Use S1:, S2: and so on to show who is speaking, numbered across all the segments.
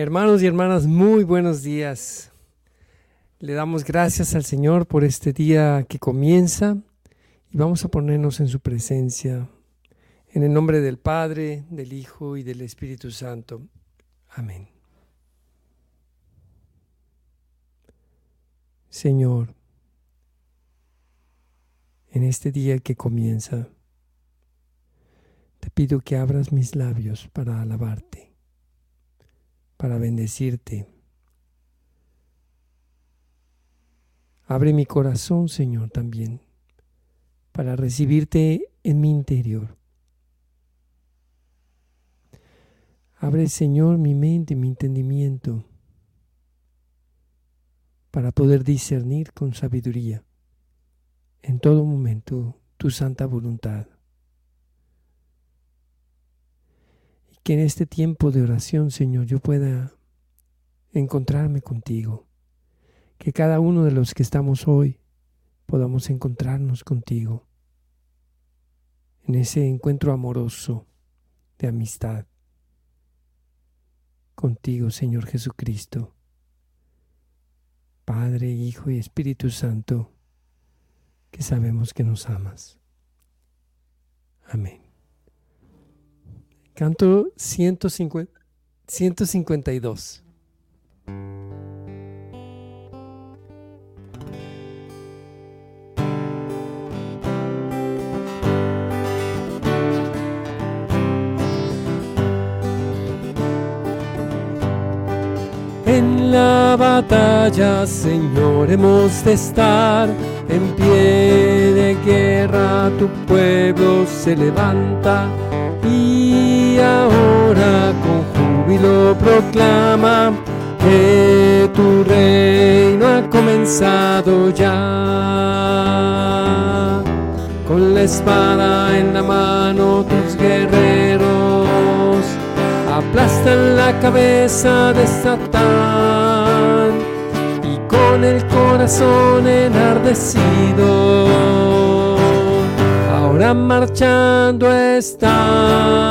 S1: Hermanos y hermanas, muy buenos días. Le damos gracias al Señor por este día que comienza y vamos a ponernos en su presencia. En el nombre del Padre, del Hijo y del Espíritu Santo. Amén. Señor, en este día que comienza, te pido que abras mis labios para alabarte para bendecirte. Abre mi corazón, Señor, también, para recibirte en mi interior. Abre, Señor, mi mente, mi entendimiento, para poder discernir con sabiduría en todo momento tu santa voluntad. Que en este tiempo de oración, Señor, yo pueda encontrarme contigo. Que cada uno de los que estamos hoy podamos encontrarnos contigo. En ese encuentro amoroso de amistad. Contigo, Señor Jesucristo. Padre, Hijo y Espíritu Santo, que sabemos que nos amas. Amén. Canto 150, 152. En la batalla, Señor, hemos de estar en pie de guerra, tu pueblo se levanta y ahora con júbilo proclama que tu reino ha comenzado ya. Con la espada en la mano tus guerreros aplastan la cabeza de Satán y con el corazón enardecido ahora marchando está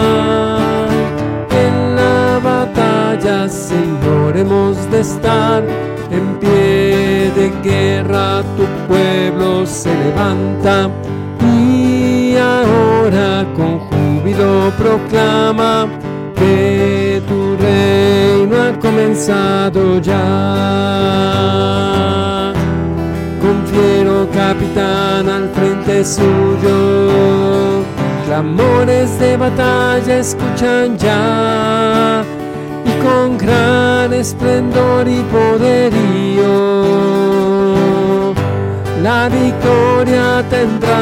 S1: en la batalla, Señor, hemos de estar en pie de guerra, tu pueblo se levanta y ahora con júbilo proclama que tu reino ha comenzado ya capitán al frente suyo. Clamores de batalla escuchan ya y con gran esplendor y poderío la victoria tendrán.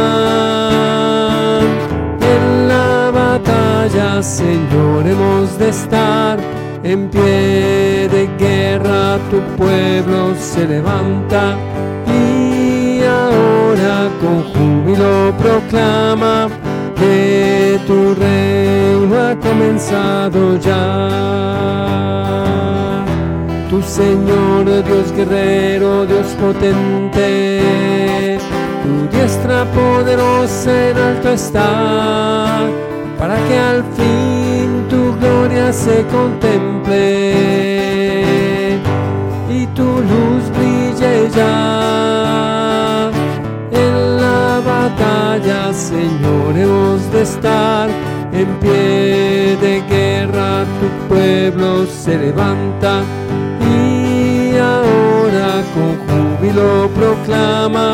S1: En la batalla, Señor, hemos de estar en pie de guerra, tu pueblo se levanta júbilo proclama que tu reino ha comenzado ya. Tu Señor, Dios guerrero, Dios potente, tu diestra poderosa en alto está, para que al fin tu gloria se contemple y tu luz brille ya batalla, Señor, hemos de estar en pie de guerra, tu pueblo se levanta y ahora con júbilo proclama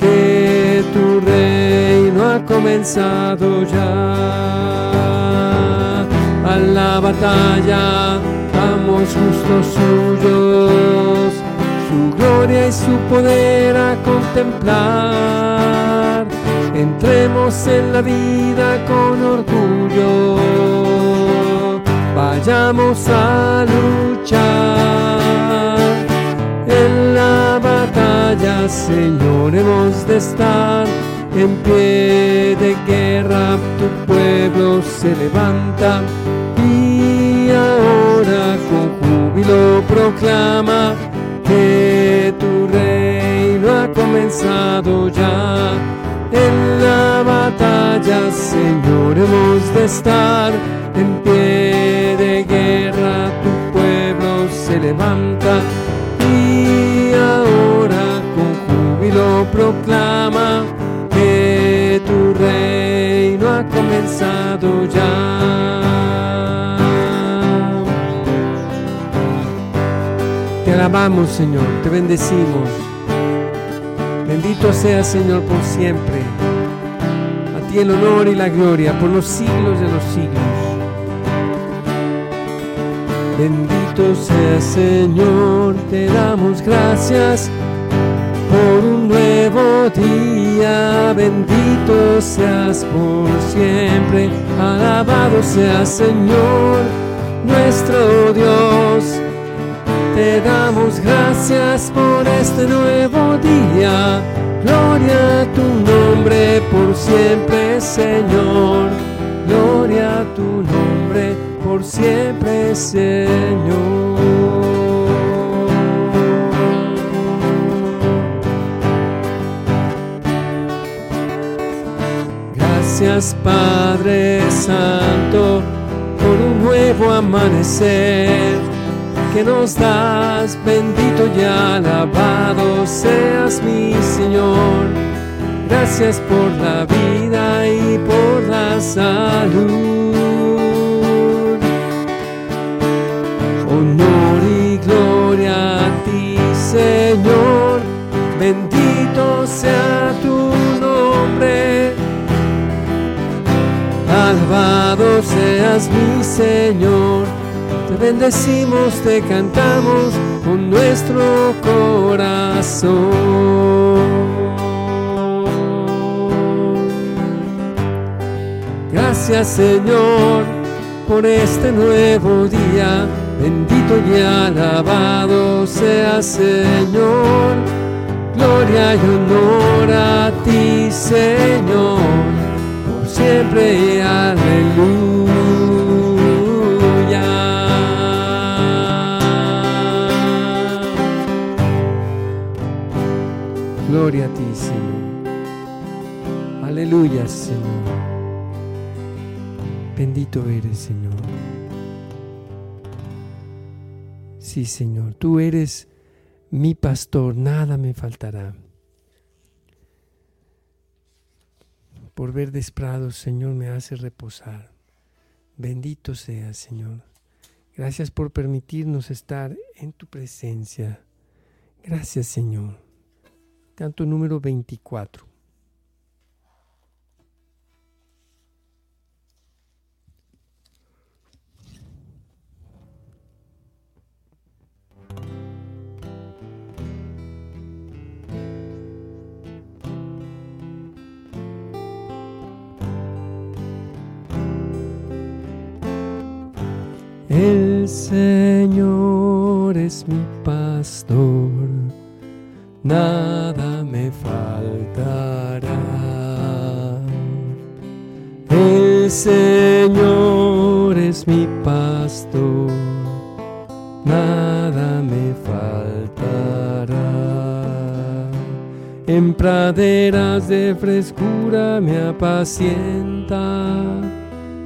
S1: que tu reino ha comenzado ya. A la batalla vamos justos suyos, su gloria y su poder a contemplar. Entremos en la vida con orgullo, vayamos a luchar. En la batalla, Señor, hemos de estar. En pie de guerra, tu pueblo se levanta. Y ahora con júbilo proclama comenzado ya en la batalla, Señor, hemos de estar en pie de guerra, tu pueblo levanta y ahora con júbilo proclama que tu reino ha comenzado ya. Te alabamos, Señor, te bendecimos. Bendito sea, Señor, por siempre. A ti el honor y la gloria por los siglos de los siglos. Bendito sea, Señor, te damos gracias por un nuevo día. Bendito seas por siempre. Alabado sea, Señor, nuestro Dios te damos gracias por este nuevo día. Gloria a tu nombre por siempre, Señor. Gloria a tu nombre por siempre, Señor. Gracias Padre Santo por un nuevo amanecer que nos das, bendito y alabado Señor. Gracias por la vida y por la salud. Honor y gloria a ti, Señor. Bendito sea tu nombre. Alabado seas mi Señor te bendecimos, te cantamos con nuestro corazón. Señor por este nuevo día. Bendito y alabado sea Señor. Gloria y honor a ti Señor. Por siempre. Aleluya. Gloria a ti, Señor. Aleluya, Señor. Bendito eres, Señor. Sí, Señor, tú eres mi pastor, nada me faltará. Por verdes prados, Señor, me hace reposar. Bendito sea, Señor. Gracias por permitirnos estar en tu presencia. Gracias, Señor. Canto número 24. El Señor es mi pastor nada me faltará. El Señor es mi pastor, nada me faltará. En praderas de frescura me apacienta,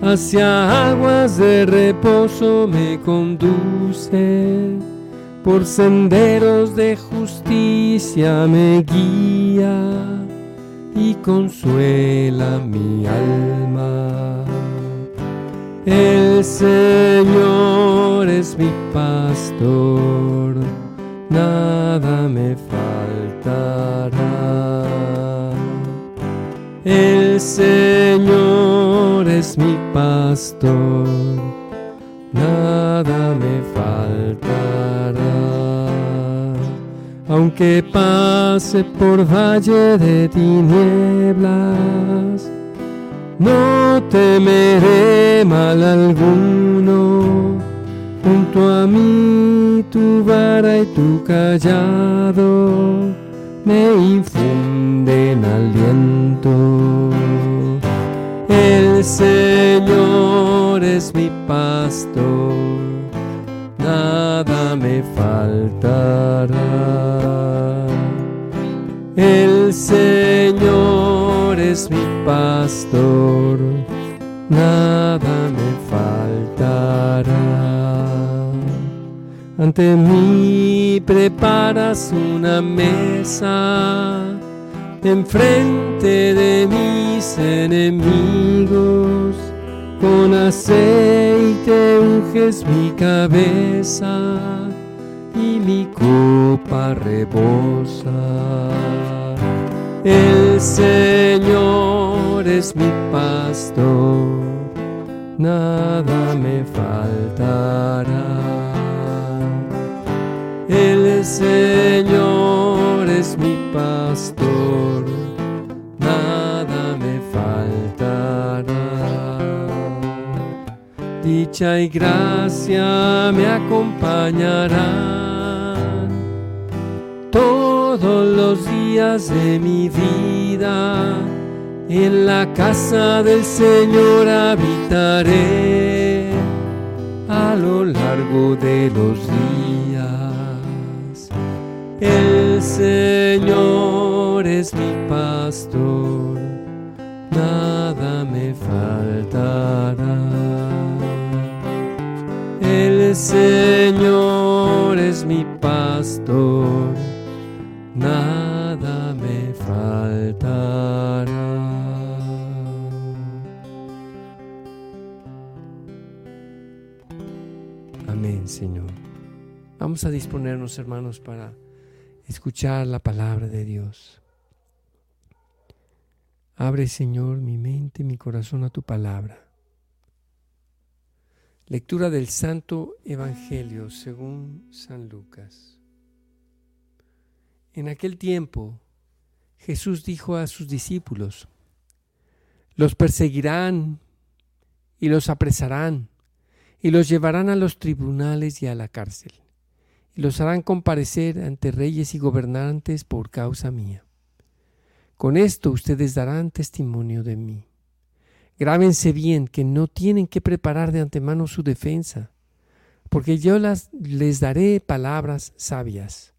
S1: hacia aguas de reposo me conduce por senderos de justicia me guía y consuela mi alma. El Señor es mi pastor, nada me faltará. El Señor es mi pastor, nada me faltará. Aunque pase por valle de tinieblas, no temeré mal alguno. Junto a mí tu vara y tu callado me infunden aliento. El Señor es mi pastor, nada me faltará. El Señor es mi pastor, nada me faltará. Ante mí preparas una mesa enfrente de mis enemigos. Con aceite unges mi cabeza y mi copa rebosa. El Señor es mi pastor, nada me faltará. El Señor es mi pastor, nada me faltará. Dicha y gracia me acompañarán todos los días de mi vida. En la casa del Señor habitaré a lo largo de los días. El Señor es mi pastor, nada me faltará. El Señor es mi pastor, nada me faltará. Amén, Señor. Vamos a disponernos, hermanos, para escuchar la palabra de Dios. Abre, Señor, mi mente, mi corazón a tu palabra. Lectura del Santo Evangelio según San Lucas. En aquel tiempo Jesús dijo a sus discípulos, los perseguirán y los apresarán y los llevarán a los tribunales y a la cárcel y los harán comparecer ante reyes y gobernantes por causa mía. Con esto ustedes darán testimonio de mí. Grábense bien que no tienen que preparar de antemano su defensa, porque yo les daré palabras sabias,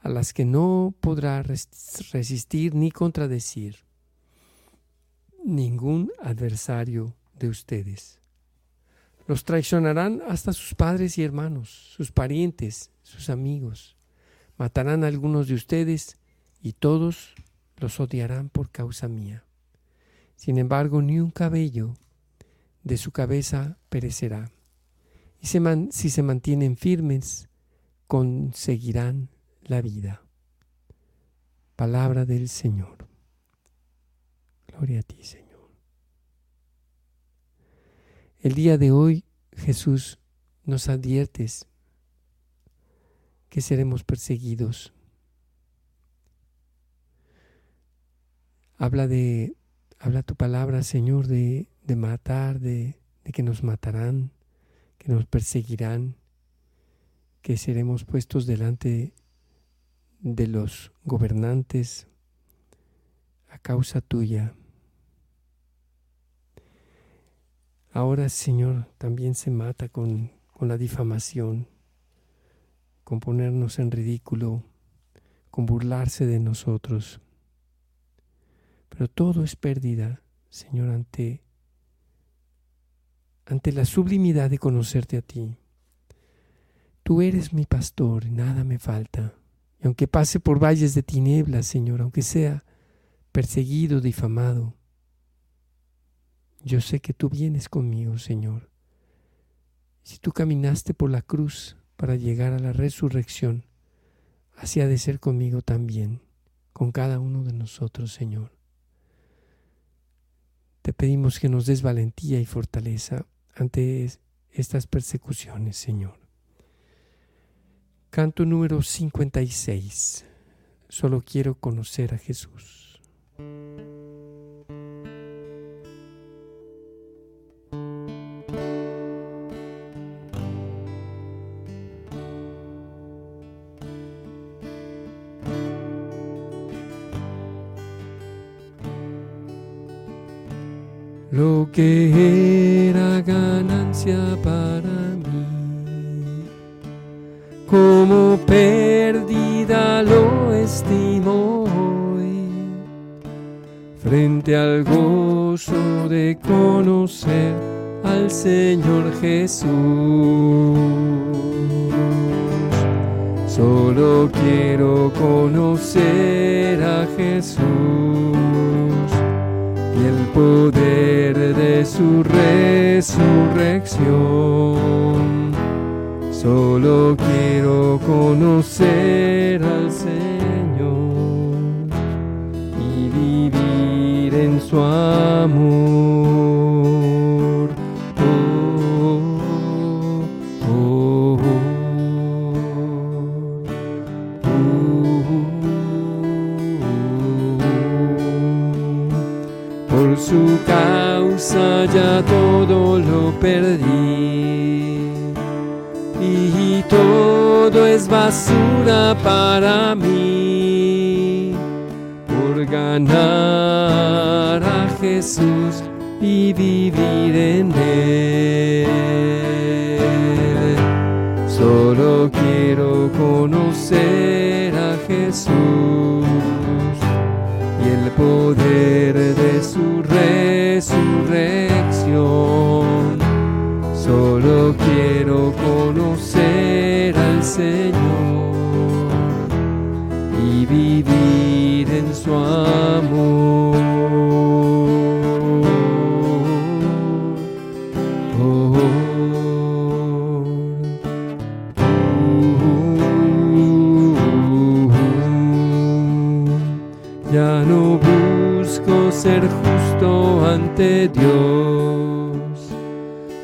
S1: a las que no podrá resistir ni contradecir ningún adversario de ustedes. Los traicionarán hasta sus padres y hermanos, sus parientes, sus amigos. Matarán a algunos de ustedes y todos los odiarán por causa mía. Sin embargo, ni un cabello de su cabeza perecerá. Y si se mantienen firmes, conseguirán la vida. Palabra del Señor. Gloria a ti, Señor. El día de hoy Jesús nos adviertes que seremos perseguidos. Habla de, habla tu palabra, Señor, de, de matar, de, de que nos matarán, que nos perseguirán, que seremos puestos delante de los gobernantes a causa tuya. Ahora, Señor, también se mata con, con la difamación, con ponernos en ridículo, con burlarse de nosotros. Pero todo es pérdida, Señor, ante, ante la sublimidad de conocerte a ti. Tú eres mi pastor y nada me falta. Y aunque pase por valles de tinieblas, Señor, aunque sea perseguido, difamado, yo sé que tú vienes conmigo, Señor. Si tú caminaste por la cruz para llegar a la resurrección, así ha de ser conmigo también, con cada uno de nosotros, Señor. Te pedimos que nos des valentía y fortaleza ante estas persecuciones, Señor. Canto número 56. Solo quiero conocer a Jesús. Que era ganancia para mí. Como pérdida lo estimo hoy, frente al gozo de conocer al Señor Jesús. Solo quiero conocer a Jesús y el poder de su resurrección. Solo quiero conocer al Señor y vivir en su amor. Causa ya todo lo perdí. Y todo es basura para mí. Por ganar a Jesús y vivir en él. Solo quiero conocer a Jesús y el poder de su resurrección. Solo quiero conocer al Señor y vivir en su amor. Ante Dios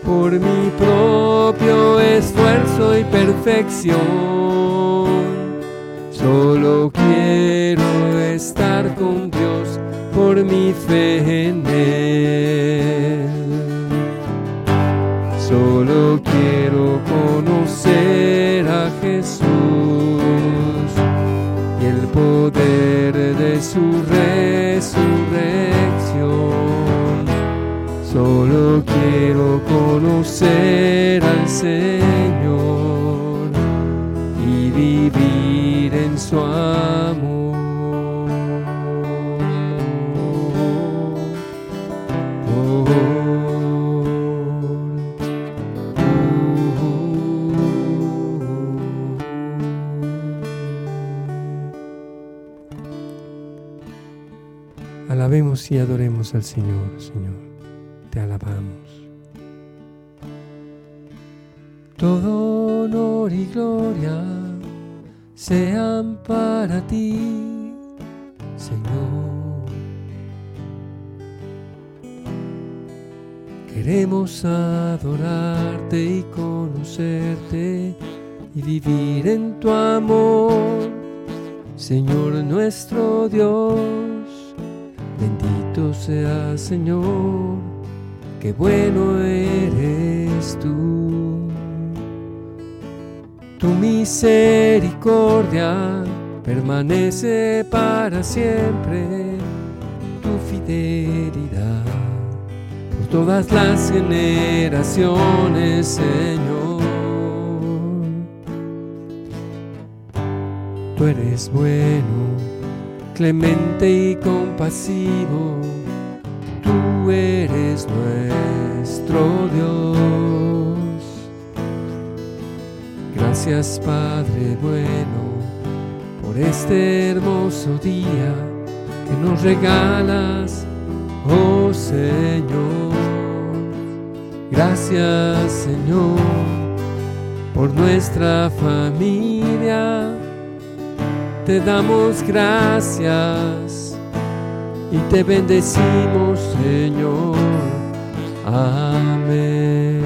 S1: por mi propio esfuerzo y perfección. Solo quiero estar con Dios por mi fe en Él. Solo quiero conocer a Jesús y el poder de su resurrección conocer al Señor y vivir en su amor. Alabemos y adoremos al Señor, Todo honor y gloria sean para ti, Señor. Queremos adorarte y conocerte y vivir en tu amor, Señor nuestro Dios. Bendito sea, Señor qué bueno eres tú. Tu misericordia permanece para siempre, tu fidelidad por todas las generaciones, Señor. Tú eres bueno, clemente y compasivo tú eres nuestro Dios. Gracias Padre bueno por este hermoso día que nos regalas, oh Señor. Gracias Señor por nuestra familia. Te damos gracias y te bendecimos, Señor. Amén.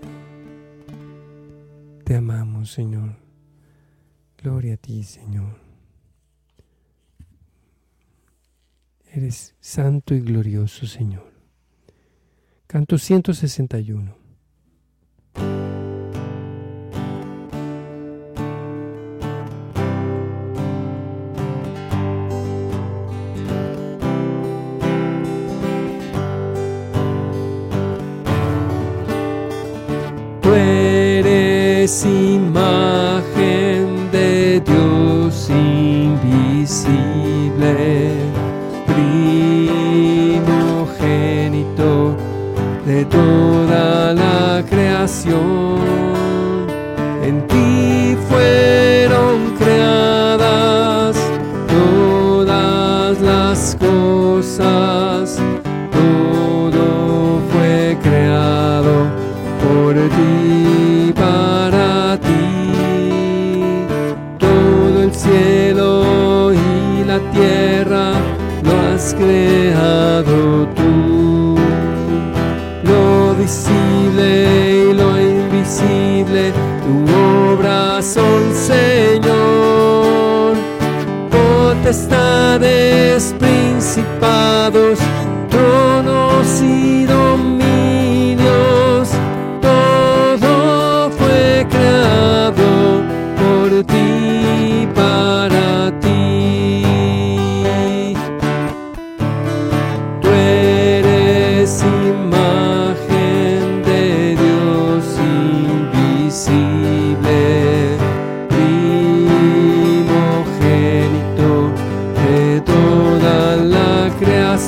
S1: Señor. Gloria a ti, Señor. Eres santo y glorioso, Señor. Canto 161. imagen de Dios invisible, primogénito de toda la creación.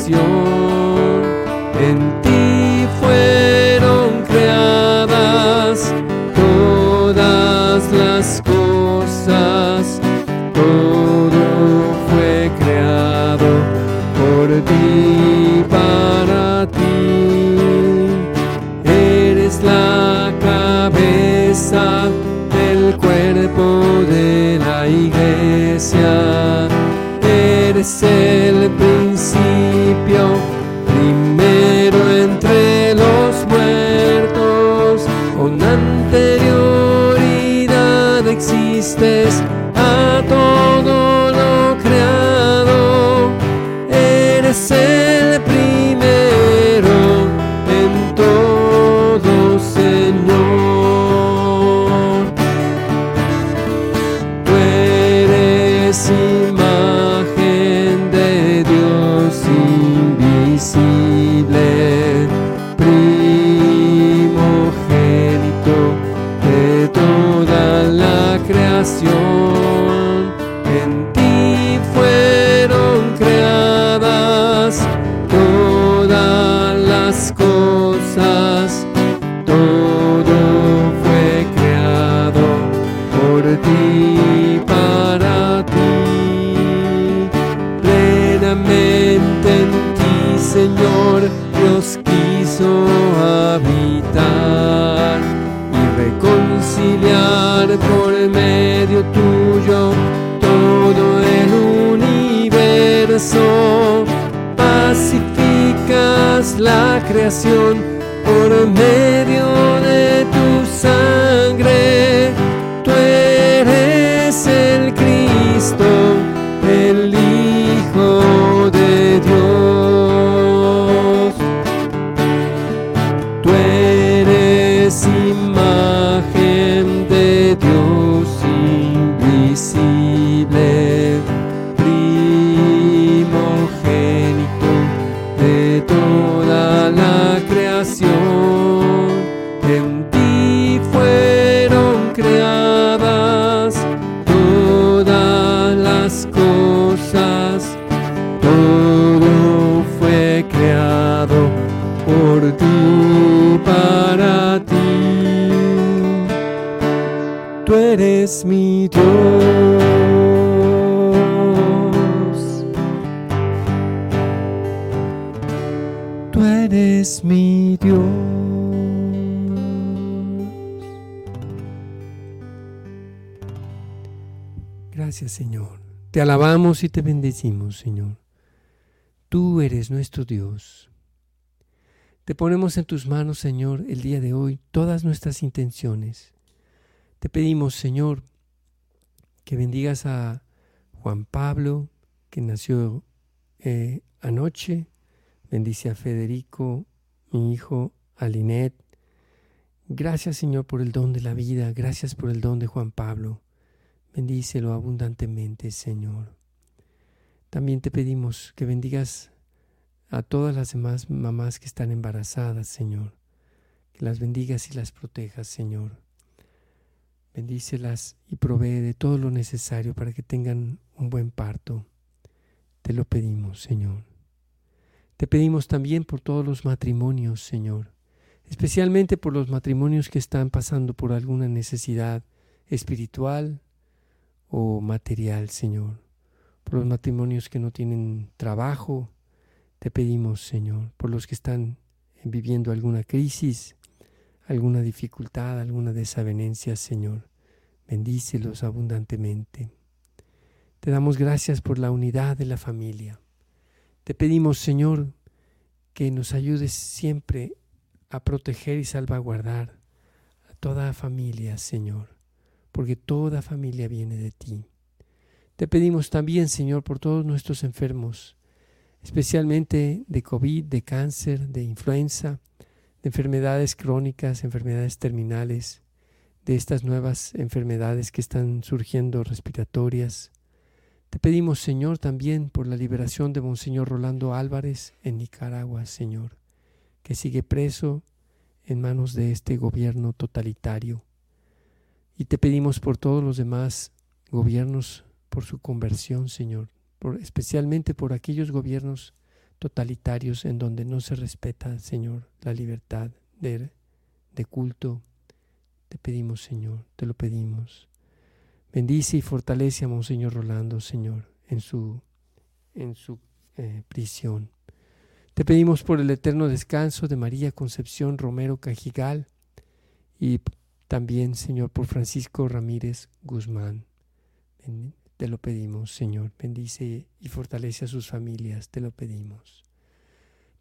S1: canción. Gracias, Señor. Te alabamos y te bendecimos, Señor. Tú eres nuestro Dios. Te ponemos en tus manos, Señor, el día de hoy todas nuestras intenciones. Te pedimos, Señor, que bendigas a Juan Pablo, que nació eh, anoche. Bendice a Federico, mi hijo, a Linet. Gracias, Señor, por el don de la vida. Gracias por el don de Juan Pablo. Bendícelo abundantemente, Señor. También te pedimos que bendigas a todas las demás mamás que están embarazadas, Señor. Que las bendigas y las protejas, Señor. Bendícelas y provee de todo lo necesario para que tengan un buen parto. Te lo pedimos, Señor. Te pedimos también por todos los matrimonios, Señor, especialmente por los matrimonios que están pasando por alguna necesidad espiritual, o material, Señor. Por los matrimonios que no tienen trabajo, te pedimos, Señor, por los que están viviendo alguna crisis, alguna dificultad, alguna desavenencia, Señor. Bendícelos abundantemente. Te damos gracias por la unidad de la familia. Te pedimos, Señor, que nos ayudes siempre a proteger y salvaguardar a toda familia, Señor, porque toda familia viene de ti. Te pedimos también, Señor, por todos nuestros enfermos, especialmente de COVID, de cáncer, de influenza, de enfermedades crónicas, enfermedades terminales, de estas nuevas enfermedades que están surgiendo respiratorias. Te pedimos, Señor, también por la liberación de Monseñor Rolando Álvarez en Nicaragua, Señor, que sigue preso en manos de este gobierno totalitario. Y te pedimos por todos los demás gobiernos, por su conversión, Señor, por, especialmente por aquellos gobiernos totalitarios en donde no se respeta, Señor, la libertad de, de culto. Te pedimos, Señor, te lo pedimos. Bendice y fortalece a Monseñor Rolando, Señor, en su, en su eh, prisión. Te pedimos por el eterno descanso de María Concepción Romero Cajigal y también, Señor, por Francisco Ramírez Guzmán. Te lo pedimos, Señor. Bendice y fortalece a sus familias. Te lo pedimos.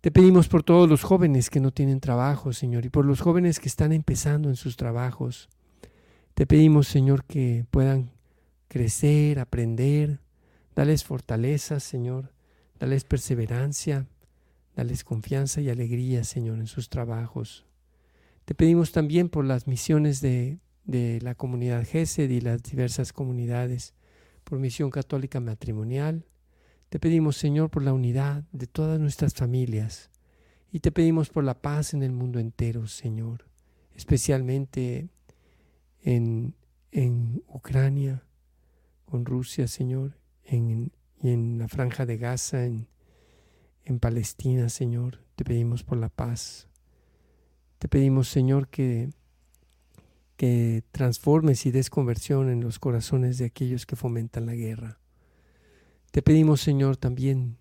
S1: Te pedimos por todos los jóvenes que no tienen trabajo, Señor, y por los jóvenes que están empezando en sus trabajos. Te pedimos, Señor, que puedan crecer, aprender. Dales fortaleza, Señor. Dales perseverancia. Dales confianza y alegría, Señor, en sus trabajos. Te pedimos también por las misiones de, de la comunidad GESED y las diversas comunidades por misión católica matrimonial. Te pedimos, Señor, por la unidad de todas nuestras familias y te pedimos por la paz en el mundo entero, Señor, especialmente en, en Ucrania, con Rusia, Señor, en, y en la franja de Gaza, en, en Palestina, Señor. Te pedimos por la paz. Te pedimos, Señor, que que transformes y des conversión en los corazones de aquellos que fomentan la guerra. Te pedimos, Señor, también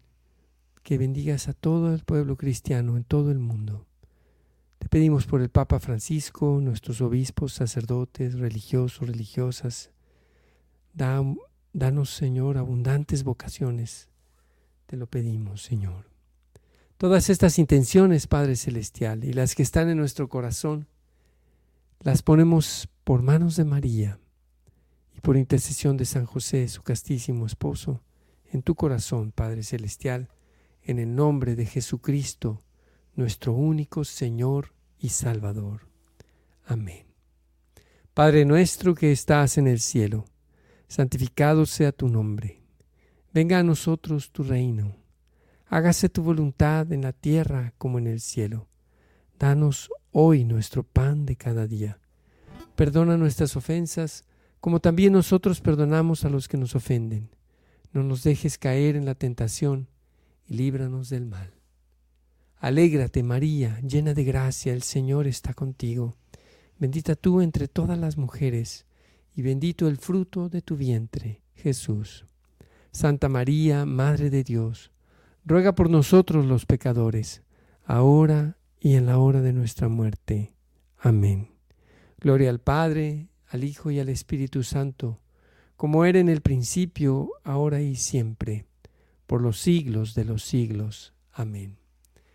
S1: que bendigas a todo el pueblo cristiano en todo el mundo. Te pedimos por el Papa Francisco, nuestros obispos, sacerdotes, religiosos, religiosas. danos, Señor, abundantes vocaciones. Te lo pedimos, Señor. Todas estas intenciones, Padre Celestial, y las que están en nuestro corazón, las ponemos por manos de María y por intercesión de San José, su castísimo esposo, en tu corazón, Padre Celestial, en el nombre de Jesucristo, nuestro único Señor y Salvador. Amén. Padre nuestro que estás en el cielo, santificado sea tu nombre. Venga a nosotros tu reino. Hágase tu voluntad en la tierra como en el cielo. Danos hoy nuestro pan de cada día. Perdona nuestras ofensas, como también nosotros perdonamos a los que nos ofenden. No nos dejes caer en la tentación y líbranos del mal. Alégrate, María, llena de gracia, el Señor está contigo. Bendita tú entre todas las mujeres, y bendito el fruto de tu vientre, Jesús. Santa María, Madre de Dios, ruega por nosotros los pecadores, ahora y en la hora de nuestra muerte. Amén. Gloria al Padre, al Hijo y al Espíritu Santo, como era en el principio, ahora y siempre, por los siglos de los siglos. Amén.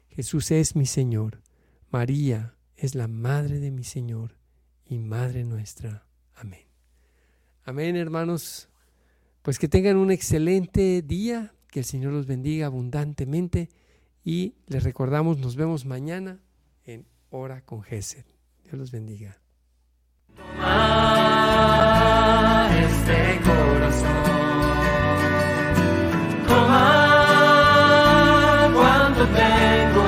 S1: Jesús es mi Señor, María es la Madre de mi Señor y Madre nuestra. Amén. Amén, hermanos. Pues que tengan un excelente día, que el Señor los bendiga abundantemente y les recordamos, nos vemos mañana en Hora con Gesed. Dios los bendiga. Toma este corazón, cuando.